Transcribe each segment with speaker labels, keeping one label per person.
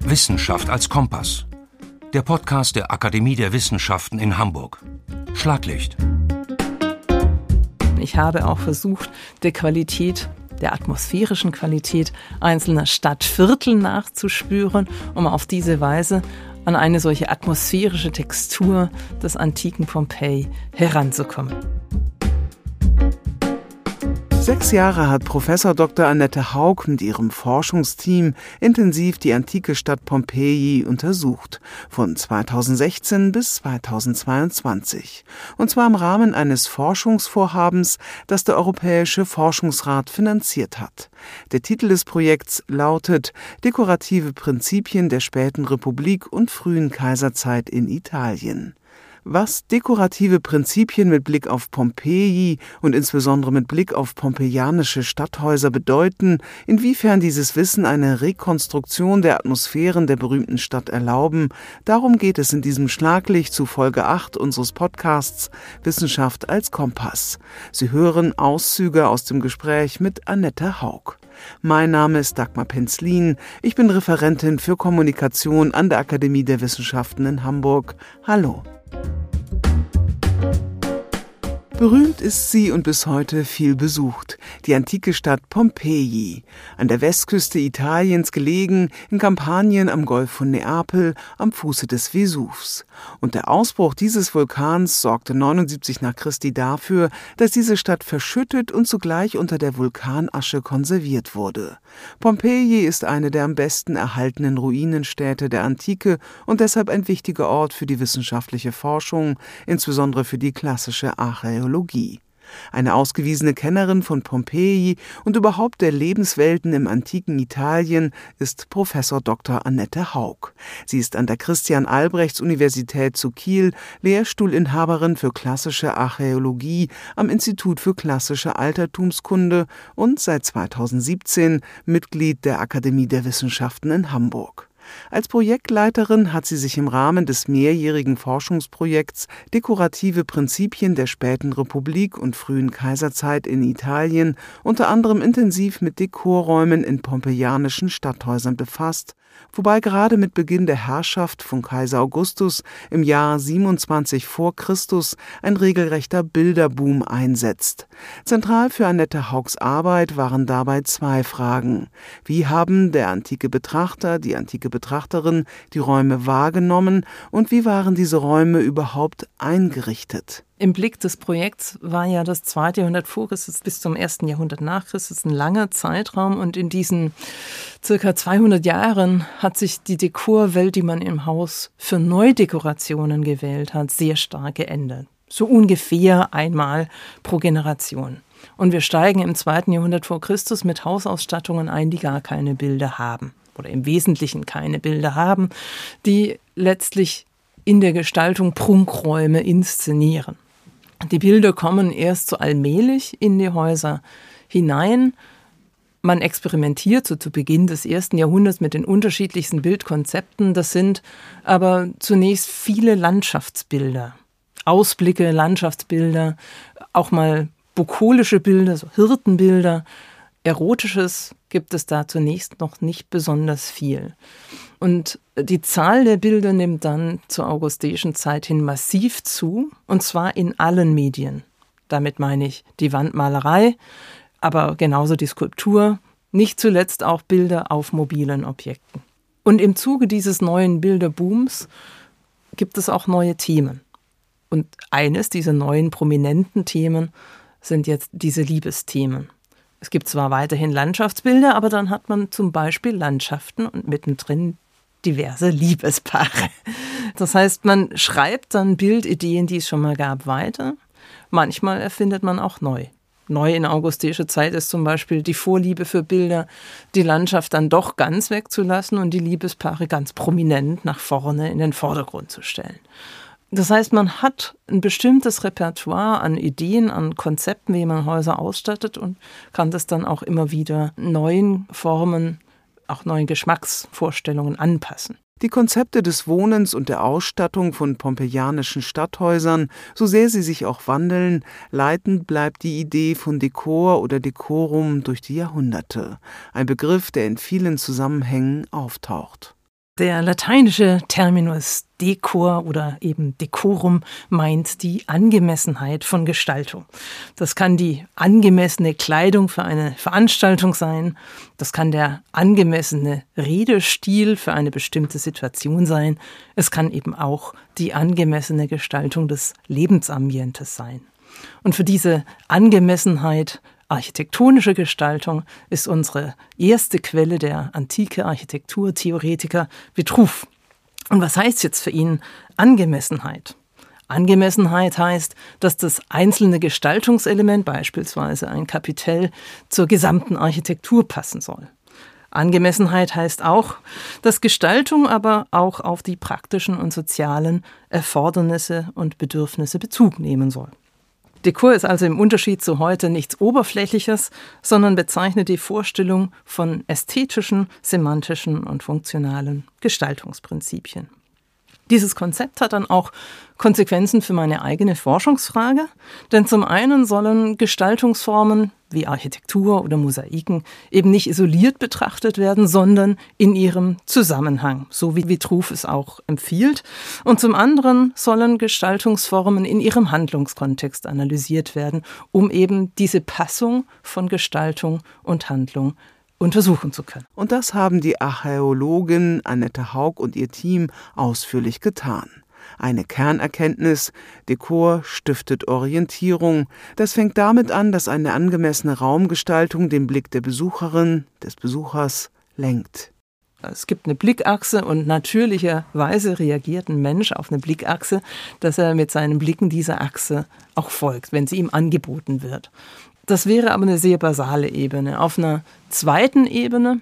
Speaker 1: Wissenschaft als Kompass. Der Podcast der Akademie der Wissenschaften in Hamburg. Schlaglicht.
Speaker 2: Ich habe auch versucht, der Qualität der atmosphärischen Qualität einzelner Stadtviertel nachzuspüren, um auf diese Weise an eine solche atmosphärische Textur des antiken Pompeji heranzukommen.
Speaker 3: Sechs Jahre hat Professor Dr. Annette Haug mit ihrem Forschungsteam intensiv die antike Stadt Pompeji untersucht, von 2016 bis 2022. Und zwar im Rahmen eines Forschungsvorhabens, das der Europäische Forschungsrat finanziert hat. Der Titel des Projekts lautet Dekorative Prinzipien der späten Republik und frühen Kaiserzeit in Italien was dekorative Prinzipien mit Blick auf Pompeji und insbesondere mit Blick auf pompeianische Stadthäuser bedeuten, inwiefern dieses Wissen eine Rekonstruktion der Atmosphären der berühmten Stadt erlauben, darum geht es in diesem Schlaglicht zu Folge 8 unseres Podcasts Wissenschaft als Kompass. Sie hören Auszüge aus dem Gespräch mit Annette Haug. Mein Name ist Dagmar Penzlin. Ich bin Referentin für Kommunikation an der Akademie der Wissenschaften in Hamburg. Hallo. thank you Berühmt ist sie und bis heute viel besucht, die antike Stadt Pompeji, an der Westküste Italiens gelegen, in Kampanien am Golf von Neapel, am Fuße des Vesuvs. Und der Ausbruch dieses Vulkans sorgte 79 nach Christi dafür, dass diese Stadt verschüttet und zugleich unter der Vulkanasche konserviert wurde. Pompeji ist eine der am besten erhaltenen Ruinenstädte der Antike und deshalb ein wichtiger Ort für die wissenschaftliche Forschung, insbesondere für die klassische Archäologie. Archäologie. Eine ausgewiesene Kennerin von Pompeji und überhaupt der Lebenswelten im antiken Italien ist Professor Dr. Annette Haug. Sie ist an der Christian Albrechts Universität zu Kiel Lehrstuhlinhaberin für klassische Archäologie am Institut für klassische Altertumskunde und seit 2017 Mitglied der Akademie der Wissenschaften in Hamburg. Als Projektleiterin hat sie sich im Rahmen des mehrjährigen Forschungsprojekts Dekorative Prinzipien der späten Republik und frühen Kaiserzeit in Italien unter anderem intensiv mit Dekorräumen in pompeianischen Stadthäusern befasst wobei gerade mit Beginn der Herrschaft von Kaiser Augustus im Jahr 27 vor Christus ein regelrechter Bilderboom einsetzt. Zentral für Annette Haugs Arbeit waren dabei zwei Fragen. Wie haben der antike Betrachter, die antike Betrachterin die Räume wahrgenommen und wie waren diese Räume überhaupt eingerichtet?
Speaker 2: Im Blick des Projekts war ja das zweite Jahrhundert vor Christus bis zum ersten Jahrhundert nach Christus ein langer Zeitraum und in diesen circa 200 Jahren hat sich die Dekorwelt, die man im Haus für Neudekorationen gewählt hat, sehr stark geändert. So ungefähr einmal pro Generation. Und wir steigen im zweiten Jahrhundert vor Christus mit Hausausstattungen ein, die gar keine Bilder haben oder im Wesentlichen keine Bilder haben, die letztlich in der Gestaltung Prunkräume inszenieren. Die Bilder kommen erst so allmählich in die Häuser hinein. Man experimentiert so zu Beginn des ersten Jahrhunderts mit den unterschiedlichsten Bildkonzepten. Das sind aber zunächst viele Landschaftsbilder, Ausblicke, Landschaftsbilder, auch mal bukolische Bilder, so Hirtenbilder. Erotisches gibt es da zunächst noch nicht besonders viel. Und die Zahl der Bilder nimmt dann zur augusтэischen Zeit hin massiv zu, und zwar in allen Medien. Damit meine ich die Wandmalerei, aber genauso die Skulptur, nicht zuletzt auch Bilder auf mobilen Objekten. Und im Zuge dieses neuen Bilderbooms gibt es auch neue Themen. Und eines dieser neuen prominenten Themen sind jetzt diese Liebesthemen. Es gibt zwar weiterhin Landschaftsbilder, aber dann hat man zum Beispiel Landschaften und mittendrin diverse Liebespaare. Das heißt, man schreibt dann Bildideen, die es schon mal gab, weiter. Manchmal erfindet man auch neu. Neu in augustischer Zeit ist zum Beispiel die Vorliebe für Bilder, die Landschaft dann doch ganz wegzulassen und die Liebespaare ganz prominent nach vorne in den Vordergrund zu stellen. Das heißt, man hat ein bestimmtes Repertoire an Ideen, an Konzepten, wie man Häuser ausstattet und kann das dann auch immer wieder neuen Formen auch neuen Geschmacksvorstellungen anpassen.
Speaker 3: Die Konzepte des Wohnens und der Ausstattung von pompeianischen Stadthäusern, so sehr sie sich auch wandeln, leitend bleibt die Idee von Dekor oder Dekorum durch die Jahrhunderte, ein Begriff, der in vielen Zusammenhängen auftaucht.
Speaker 2: Der lateinische Terminus Dekor oder eben Decorum meint die Angemessenheit von Gestaltung. Das kann die angemessene Kleidung für eine Veranstaltung sein, das kann der angemessene Redestil für eine bestimmte Situation sein, es kann eben auch die angemessene Gestaltung des Lebensambientes sein. Und für diese Angemessenheit architektonische Gestaltung ist unsere erste Quelle der antike Architekturtheoretiker Vitruv. Und was heißt jetzt für ihn Angemessenheit? Angemessenheit heißt, dass das einzelne Gestaltungselement, beispielsweise ein Kapitell, zur gesamten Architektur passen soll. Angemessenheit heißt auch, dass Gestaltung aber auch auf die praktischen und sozialen Erfordernisse und Bedürfnisse Bezug nehmen soll. Dekor ist also im Unterschied zu heute nichts Oberflächliches, sondern bezeichnet die Vorstellung von ästhetischen, semantischen und funktionalen Gestaltungsprinzipien. Dieses Konzept hat dann auch Konsequenzen für meine eigene Forschungsfrage, denn zum einen sollen Gestaltungsformen wie Architektur oder Mosaiken eben nicht isoliert betrachtet werden, sondern in ihrem Zusammenhang, so wie Vitruv es auch empfiehlt. Und zum anderen sollen Gestaltungsformen in ihrem Handlungskontext analysiert werden, um eben diese Passung von Gestaltung und Handlung untersuchen zu können.
Speaker 3: Und das haben die Archäologin Annette Haug und ihr Team ausführlich getan. Eine Kernerkenntnis, Dekor stiftet Orientierung. Das fängt damit an, dass eine angemessene Raumgestaltung den Blick der Besucherin, des Besuchers lenkt.
Speaker 2: Es gibt eine Blickachse und natürlicherweise reagiert ein Mensch auf eine Blickachse, dass er mit seinen Blicken dieser Achse auch folgt, wenn sie ihm angeboten wird. Das wäre aber eine sehr basale Ebene. Auf einer zweiten Ebene,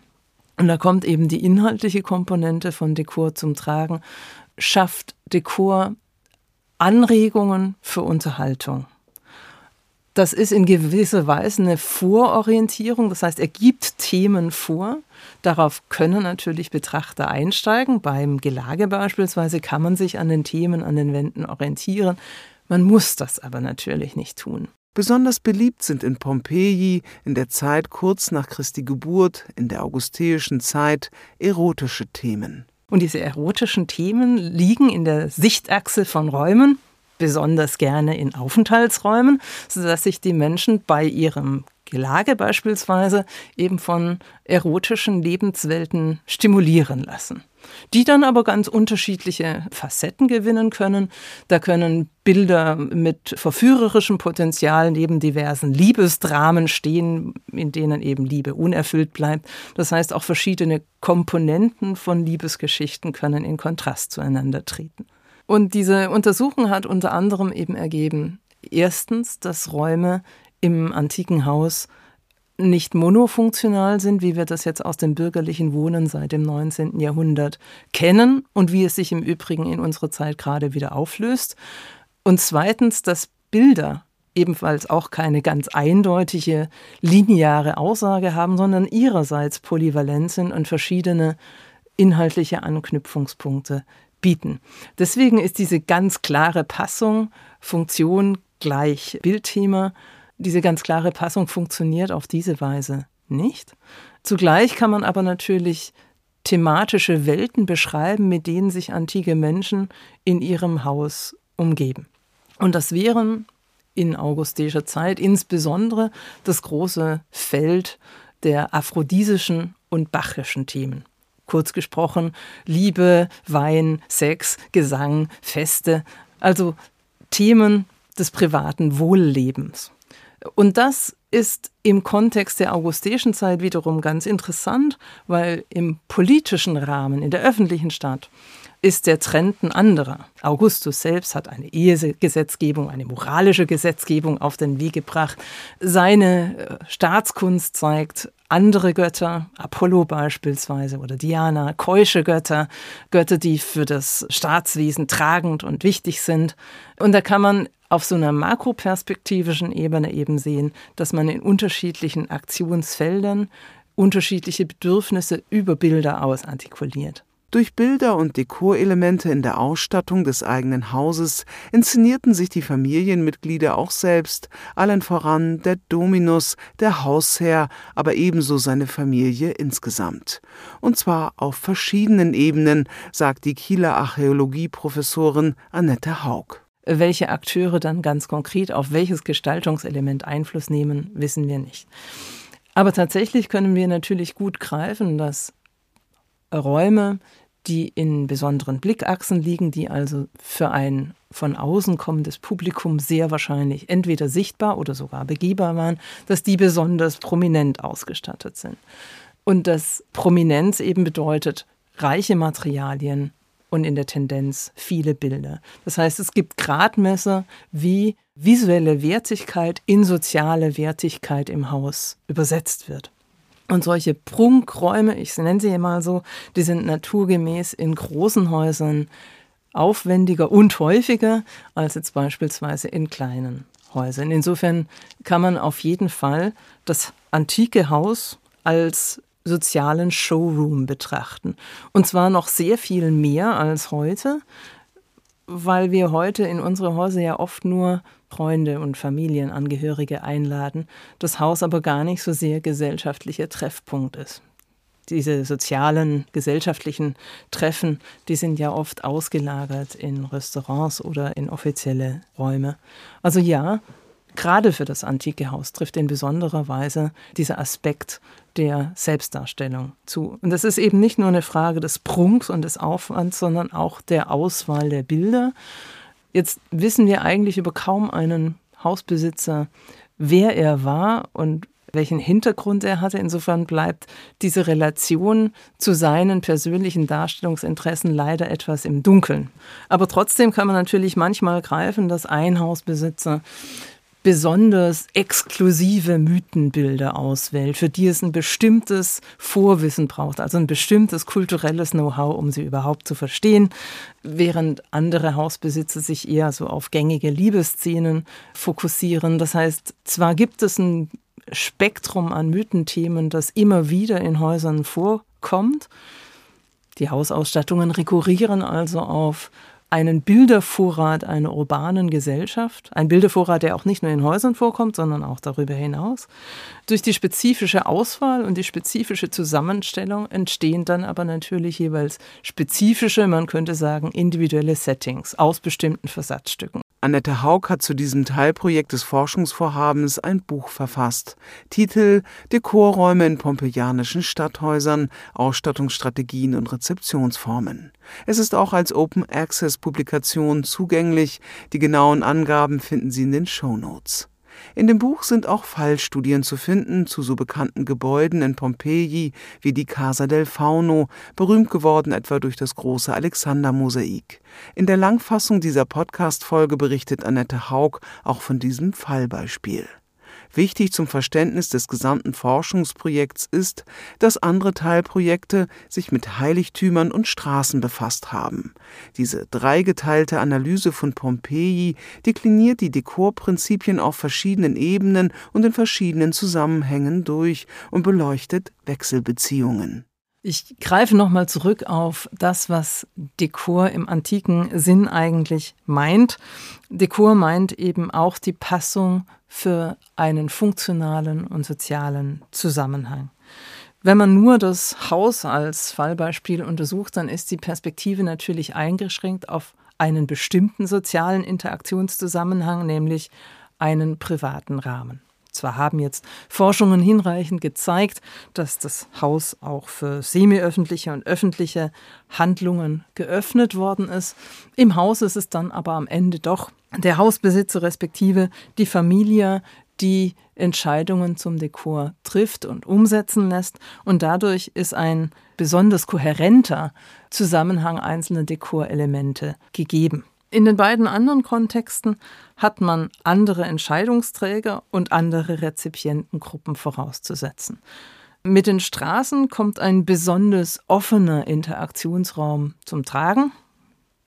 Speaker 2: und da kommt eben die inhaltliche Komponente von Dekor zum Tragen, schafft Dekor Anregungen für Unterhaltung. Das ist in gewisser Weise eine Vororientierung, das heißt, er gibt Themen vor. Darauf können natürlich Betrachter einsteigen. Beim Gelage beispielsweise kann man sich an den Themen, an den Wänden orientieren. Man muss das aber natürlich nicht tun.
Speaker 3: Besonders beliebt sind in Pompeji in der Zeit kurz nach Christi Geburt, in der augusteischen Zeit, erotische Themen.
Speaker 2: Und diese erotischen Themen liegen in der Sichtachse von Räumen, besonders gerne in Aufenthaltsräumen, sodass sich die Menschen bei ihrem Gelage beispielsweise eben von erotischen Lebenswelten stimulieren lassen die dann aber ganz unterschiedliche Facetten gewinnen können. Da können Bilder mit verführerischem Potenzial neben diversen Liebesdramen stehen, in denen eben Liebe unerfüllt bleibt. Das heißt, auch verschiedene Komponenten von Liebesgeschichten können in Kontrast zueinander treten. Und diese Untersuchung hat unter anderem eben ergeben, erstens, dass Räume im antiken Haus nicht monofunktional sind, wie wir das jetzt aus dem bürgerlichen Wohnen seit dem 19. Jahrhundert kennen und wie es sich im Übrigen in unserer Zeit gerade wieder auflöst. Und zweitens, dass Bilder ebenfalls auch keine ganz eindeutige lineare Aussage haben, sondern ihrerseits polyvalent sind und verschiedene inhaltliche Anknüpfungspunkte bieten. Deswegen ist diese ganz klare Passung Funktion gleich Bildthema diese ganz klare Passung funktioniert auf diese Weise nicht. Zugleich kann man aber natürlich thematische Welten beschreiben, mit denen sich antike Menschen in ihrem Haus umgeben. Und das wären in augustischer Zeit insbesondere das große Feld der aphrodisischen und bachischen Themen. Kurz gesprochen, Liebe, Wein, Sex, Gesang, Feste, also Themen des privaten Wohllebens. Und das ist im Kontext der augustischen Zeit wiederum ganz interessant, weil im politischen Rahmen, in der öffentlichen Stadt, ist der Trend ein anderer. Augustus selbst hat eine Ehegesetzgebung, eine moralische Gesetzgebung auf den Weg gebracht. Seine äh, Staatskunst zeigt andere Götter, Apollo beispielsweise oder Diana, keusche Götter, Götter, die für das Staatswesen tragend und wichtig sind. Und da kann man auf so einer makroperspektivischen Ebene eben sehen, dass man in unterschiedlichen Aktionsfeldern unterschiedliche Bedürfnisse über Bilder aus artikuliert.
Speaker 3: Durch Bilder und Dekorelemente in der Ausstattung des eigenen Hauses inszenierten sich die Familienmitglieder auch selbst, allen voran der Dominus, der Hausherr, aber ebenso seine Familie insgesamt. Und zwar auf verschiedenen Ebenen, sagt die Kieler Archäologieprofessorin Annette Haug.
Speaker 2: Welche Akteure dann ganz konkret auf welches Gestaltungselement Einfluss nehmen, wissen wir nicht. Aber tatsächlich können wir natürlich gut greifen, dass Räume, die in besonderen Blickachsen liegen, die also für ein von außen kommendes Publikum sehr wahrscheinlich entweder sichtbar oder sogar begehbar waren, dass die besonders prominent ausgestattet sind. Und dass Prominenz eben bedeutet reiche Materialien und in der Tendenz viele Bilder. Das heißt, es gibt Gradmesser, wie visuelle Wertigkeit in soziale Wertigkeit im Haus übersetzt wird. Und solche Prunkräume, ich nenne sie mal so, die sind naturgemäß in großen Häusern aufwendiger und häufiger als jetzt beispielsweise in kleinen Häusern. Insofern kann man auf jeden Fall das antike Haus als sozialen Showroom betrachten. Und zwar noch sehr viel mehr als heute, weil wir heute in unsere Häuser ja oft nur Freunde und Familienangehörige einladen, das Haus aber gar nicht so sehr gesellschaftlicher Treffpunkt ist. Diese sozialen, gesellschaftlichen Treffen, die sind ja oft ausgelagert in Restaurants oder in offizielle Räume. Also ja, gerade für das antike Haus trifft in besonderer Weise dieser Aspekt der Selbstdarstellung zu. Und das ist eben nicht nur eine Frage des Prunks und des Aufwands, sondern auch der Auswahl der Bilder. Jetzt wissen wir eigentlich über kaum einen Hausbesitzer, wer er war und welchen Hintergrund er hatte. Insofern bleibt diese Relation zu seinen persönlichen Darstellungsinteressen leider etwas im Dunkeln. Aber trotzdem kann man natürlich manchmal greifen, dass ein Hausbesitzer besonders exklusive Mythenbilder auswählt, für die es ein bestimmtes Vorwissen braucht, also ein bestimmtes kulturelles Know-how, um sie überhaupt zu verstehen, während andere Hausbesitzer sich eher so auf gängige Liebesszenen fokussieren. Das heißt, zwar gibt es ein Spektrum an Mythenthemen, das immer wieder in Häusern vorkommt, die Hausausstattungen rekurrieren also auf einen Bildervorrat einer urbanen Gesellschaft, ein Bildervorrat, der auch nicht nur in Häusern vorkommt, sondern auch darüber hinaus. Durch die spezifische Auswahl und die spezifische Zusammenstellung entstehen dann aber natürlich jeweils spezifische, man könnte sagen, individuelle Settings aus bestimmten Versatzstücken.
Speaker 3: Annette Haug hat zu diesem Teilprojekt des Forschungsvorhabens ein Buch verfasst. Titel Dekorräume in pompeianischen Stadthäusern, Ausstattungsstrategien und Rezeptionsformen. Es ist auch als Open Access Publikation zugänglich. Die genauen Angaben finden Sie in den Show Notes. In dem Buch sind auch Fallstudien zu finden zu so bekannten Gebäuden in Pompeji wie die Casa del Fauno, berühmt geworden etwa durch das große Alexander-Mosaik. In der Langfassung dieser Podcast-Folge berichtet Annette Haug auch von diesem Fallbeispiel. Wichtig zum Verständnis des gesamten Forschungsprojekts ist, dass andere Teilprojekte sich mit Heiligtümern und Straßen befasst haben. Diese dreigeteilte Analyse von Pompeji dekliniert die Dekorprinzipien auf verschiedenen Ebenen und in verschiedenen Zusammenhängen durch und beleuchtet Wechselbeziehungen.
Speaker 2: Ich greife nochmal zurück auf das, was Dekor im antiken Sinn eigentlich meint. Dekor meint eben auch die Passung für einen funktionalen und sozialen Zusammenhang. Wenn man nur das Haus als Fallbeispiel untersucht, dann ist die Perspektive natürlich eingeschränkt auf einen bestimmten sozialen Interaktionszusammenhang, nämlich einen privaten Rahmen. Zwar haben jetzt Forschungen hinreichend gezeigt, dass das Haus auch für semiöffentliche und öffentliche Handlungen geöffnet worden ist. Im Haus ist es dann aber am Ende doch der Hausbesitzer respektive die Familie, die Entscheidungen zum Dekor trifft und umsetzen lässt. Und dadurch ist ein besonders kohärenter Zusammenhang einzelner Dekorelemente gegeben. In den beiden anderen Kontexten hat man andere Entscheidungsträger und andere Rezipientengruppen vorauszusetzen. Mit den Straßen kommt ein besonders offener Interaktionsraum zum Tragen.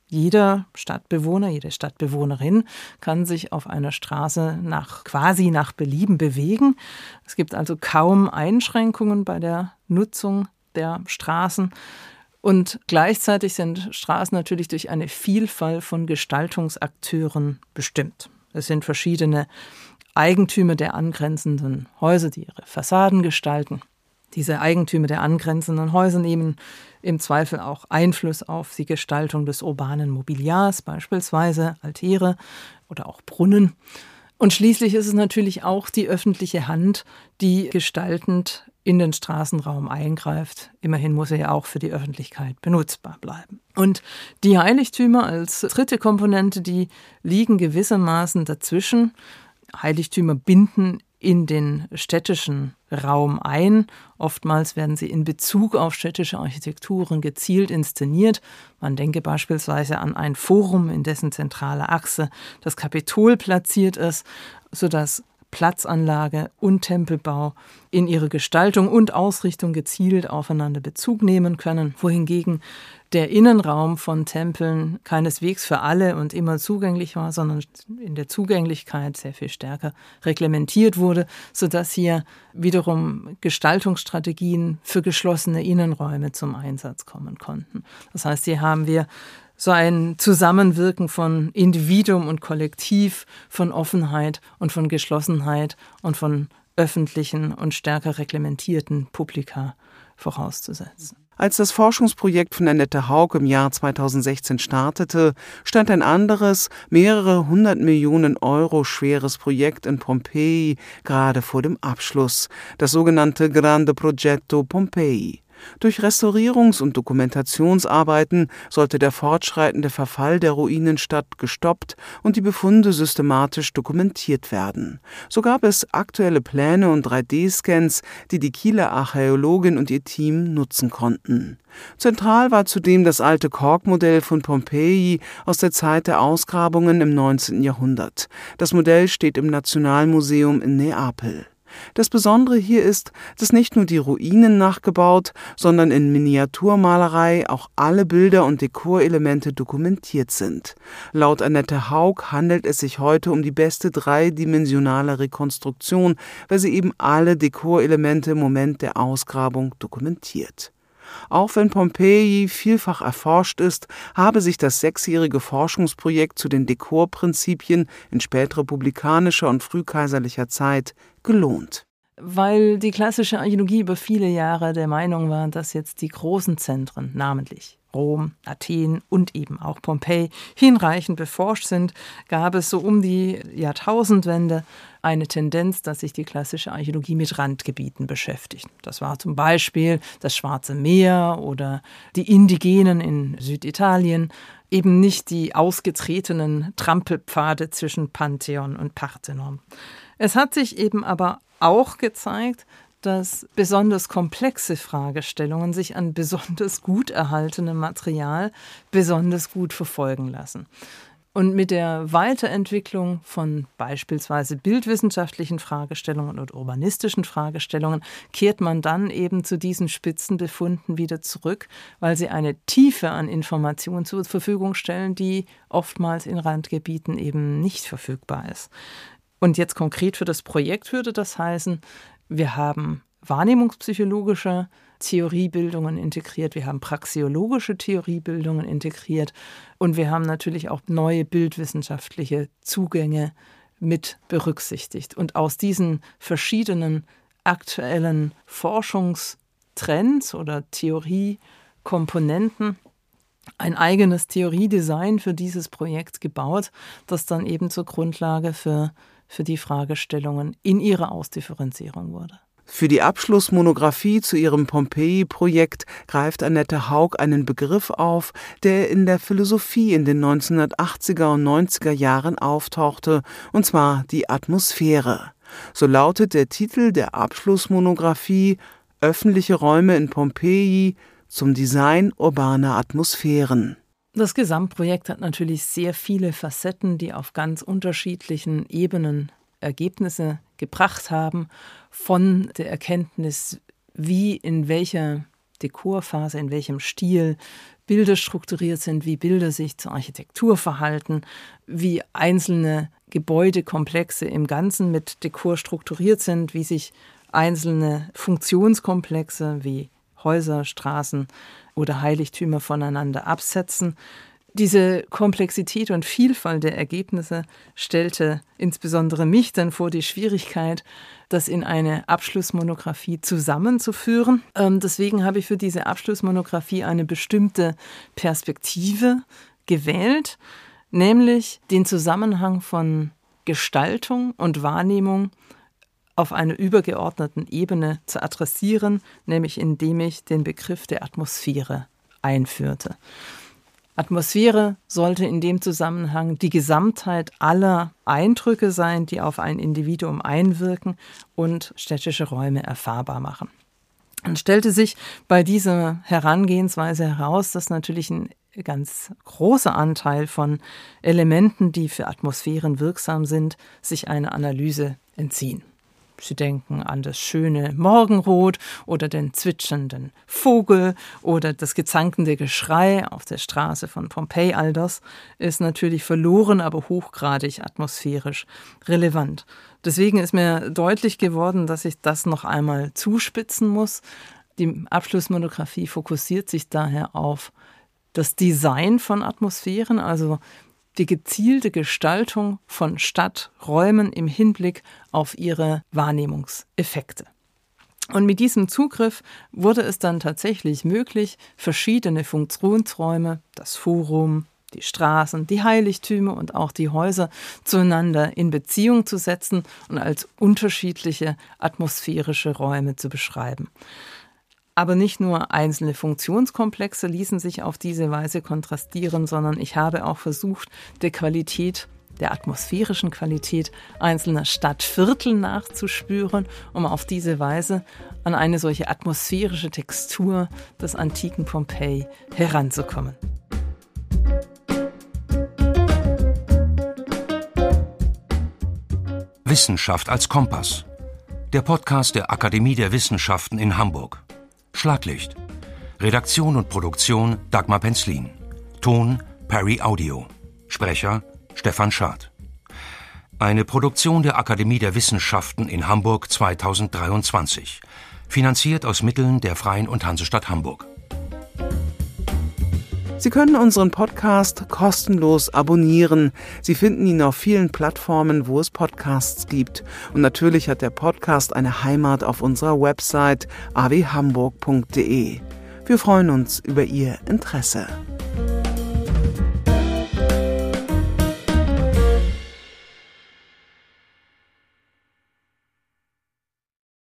Speaker 2: Jeder Stadtbewohner, jede Stadtbewohnerin kann sich auf einer Straße nach, quasi nach Belieben bewegen. Es gibt also kaum Einschränkungen bei der Nutzung der Straßen. Und gleichzeitig sind Straßen natürlich durch eine Vielfalt von Gestaltungsakteuren bestimmt. Es sind verschiedene Eigentümer der angrenzenden Häuser, die ihre Fassaden gestalten. Diese Eigentümer der angrenzenden Häuser nehmen im Zweifel auch Einfluss auf die Gestaltung des urbanen Mobiliars, beispielsweise Altäre oder auch Brunnen. Und schließlich ist es natürlich auch die öffentliche Hand, die gestaltend in den Straßenraum eingreift. Immerhin muss er ja auch für die Öffentlichkeit benutzbar bleiben. Und die Heiligtümer als dritte Komponente, die liegen gewissermaßen dazwischen. Heiligtümer binden in den städtischen Raum ein. Oftmals werden sie in Bezug auf städtische Architekturen gezielt inszeniert. Man denke beispielsweise an ein Forum, in dessen zentrale Achse das Kapitol platziert ist, sodass Platzanlage und Tempelbau in ihre Gestaltung und Ausrichtung gezielt aufeinander Bezug nehmen können, wohingegen der Innenraum von Tempeln keineswegs für alle und immer zugänglich war, sondern in der Zugänglichkeit sehr viel stärker reglementiert wurde, sodass hier wiederum Gestaltungsstrategien für geschlossene Innenräume zum Einsatz kommen konnten. Das heißt, hier haben wir so ein Zusammenwirken von Individuum und Kollektiv, von Offenheit und von Geschlossenheit und von öffentlichen und stärker reglementierten Publika vorauszusetzen.
Speaker 3: Als das Forschungsprojekt von Annette Haug im Jahr 2016 startete, stand ein anderes, mehrere hundert Millionen Euro schweres Projekt in Pompeji gerade vor dem Abschluss, das sogenannte Grande Progetto Pompeji. Durch Restaurierungs- und Dokumentationsarbeiten sollte der fortschreitende Verfall der Ruinenstadt gestoppt und die Befunde systematisch dokumentiert werden. So gab es aktuelle Pläne und 3D-Scans, die die Kieler Archäologin und ihr Team nutzen konnten. Zentral war zudem das alte Korkmodell von Pompeji aus der Zeit der Ausgrabungen im 19. Jahrhundert. Das Modell steht im Nationalmuseum in Neapel. Das Besondere hier ist, dass nicht nur die Ruinen nachgebaut, sondern in Miniaturmalerei auch alle Bilder und Dekorelemente dokumentiert sind. Laut Annette Haug handelt es sich heute um die beste dreidimensionale Rekonstruktion, weil sie eben alle Dekorelemente im Moment der Ausgrabung dokumentiert. Auch wenn Pompeji vielfach erforscht ist, habe sich das sechsjährige Forschungsprojekt zu den Dekorprinzipien in spätrepublikanischer und frühkaiserlicher Zeit gelohnt.
Speaker 2: Weil die klassische Archäologie über viele Jahre der Meinung war, dass jetzt die großen Zentren, namentlich Rom, Athen und eben auch Pompeji hinreichend beforscht sind, gab es so um die Jahrtausendwende eine Tendenz, dass sich die klassische Archäologie mit Randgebieten beschäftigt. Das war zum Beispiel das Schwarze Meer oder die Indigenen in Süditalien, eben nicht die ausgetretenen Trampelpfade zwischen Pantheon und Parthenon. Es hat sich eben aber auch gezeigt, dass besonders komplexe Fragestellungen sich an besonders gut erhaltenem Material besonders gut verfolgen lassen. Und mit der Weiterentwicklung von beispielsweise bildwissenschaftlichen Fragestellungen und urbanistischen Fragestellungen kehrt man dann eben zu diesen Spitzenbefunden wieder zurück, weil sie eine Tiefe an Informationen zur Verfügung stellen, die oftmals in Randgebieten eben nicht verfügbar ist. Und jetzt konkret für das Projekt würde das heißen, wir haben wahrnehmungspsychologische Theoriebildungen integriert, wir haben praxiologische Theoriebildungen integriert und wir haben natürlich auch neue bildwissenschaftliche Zugänge mit berücksichtigt. Und aus diesen verschiedenen aktuellen Forschungstrends oder Theoriekomponenten ein eigenes Theoriedesign für dieses Projekt gebaut, das dann eben zur Grundlage für für die Fragestellungen in ihrer Ausdifferenzierung wurde.
Speaker 3: Für die Abschlussmonographie zu ihrem Pompeji-Projekt greift Annette Haug einen Begriff auf, der in der Philosophie in den 1980er und 90er Jahren auftauchte, und zwar die Atmosphäre. So lautet der Titel der Abschlussmonographie Öffentliche Räume in Pompeji zum Design urbaner Atmosphären.
Speaker 2: Das Gesamtprojekt hat natürlich sehr viele Facetten, die auf ganz unterschiedlichen Ebenen Ergebnisse gebracht haben, von der Erkenntnis, wie in welcher Dekorphase, in welchem Stil Bilder strukturiert sind, wie Bilder sich zur Architektur verhalten, wie einzelne Gebäudekomplexe im Ganzen mit Dekor strukturiert sind, wie sich einzelne Funktionskomplexe wie Häuser, Straßen oder Heiligtümer voneinander absetzen. Diese Komplexität und Vielfalt der Ergebnisse stellte insbesondere mich dann vor die Schwierigkeit, das in eine Abschlussmonographie zusammenzuführen. Ähm, deswegen habe ich für diese Abschlussmonographie eine bestimmte Perspektive gewählt, nämlich den Zusammenhang von Gestaltung und Wahrnehmung auf einer übergeordneten Ebene zu adressieren, nämlich indem ich den Begriff der Atmosphäre einführte. Atmosphäre sollte in dem Zusammenhang die Gesamtheit aller Eindrücke sein, die auf ein Individuum einwirken und städtische Räume erfahrbar machen. Dann stellte sich bei dieser Herangehensweise heraus, dass natürlich ein ganz großer Anteil von Elementen, die für Atmosphären wirksam sind, sich einer Analyse entziehen. Sie denken an das schöne Morgenrot oder den zwitschernden Vogel oder das gezankende Geschrei auf der Straße von Pompeji. All das ist natürlich verloren, aber hochgradig atmosphärisch relevant. Deswegen ist mir deutlich geworden, dass ich das noch einmal zuspitzen muss. Die Abschlussmonographie fokussiert sich daher auf das Design von Atmosphären, also die gezielte Gestaltung von Stadträumen im Hinblick auf ihre Wahrnehmungseffekte. Und mit diesem Zugriff wurde es dann tatsächlich möglich, verschiedene Funktionsräume, das Forum, die Straßen, die Heiligtümer und auch die Häuser zueinander in Beziehung zu setzen und als unterschiedliche atmosphärische Räume zu beschreiben. Aber nicht nur einzelne Funktionskomplexe ließen sich auf diese Weise kontrastieren, sondern ich habe auch versucht, der Qualität der atmosphärischen Qualität einzelner Stadtviertel nachzuspüren, um auf diese Weise an eine solche atmosphärische Textur des antiken Pompeji heranzukommen.
Speaker 1: Wissenschaft als Kompass. Der Podcast der Akademie der Wissenschaften in Hamburg. Schlaglicht. Redaktion und Produktion Dagmar Penzlin. Ton Perry Audio. Sprecher Stefan Schad. Eine Produktion der Akademie der Wissenschaften in Hamburg 2023. Finanziert aus Mitteln der Freien und Hansestadt Hamburg.
Speaker 3: Sie können unseren Podcast kostenlos abonnieren. Sie finden ihn auf vielen Plattformen, wo es Podcasts gibt. Und natürlich hat der Podcast eine Heimat auf unserer Website awhamburg.de. Wir freuen uns über Ihr Interesse.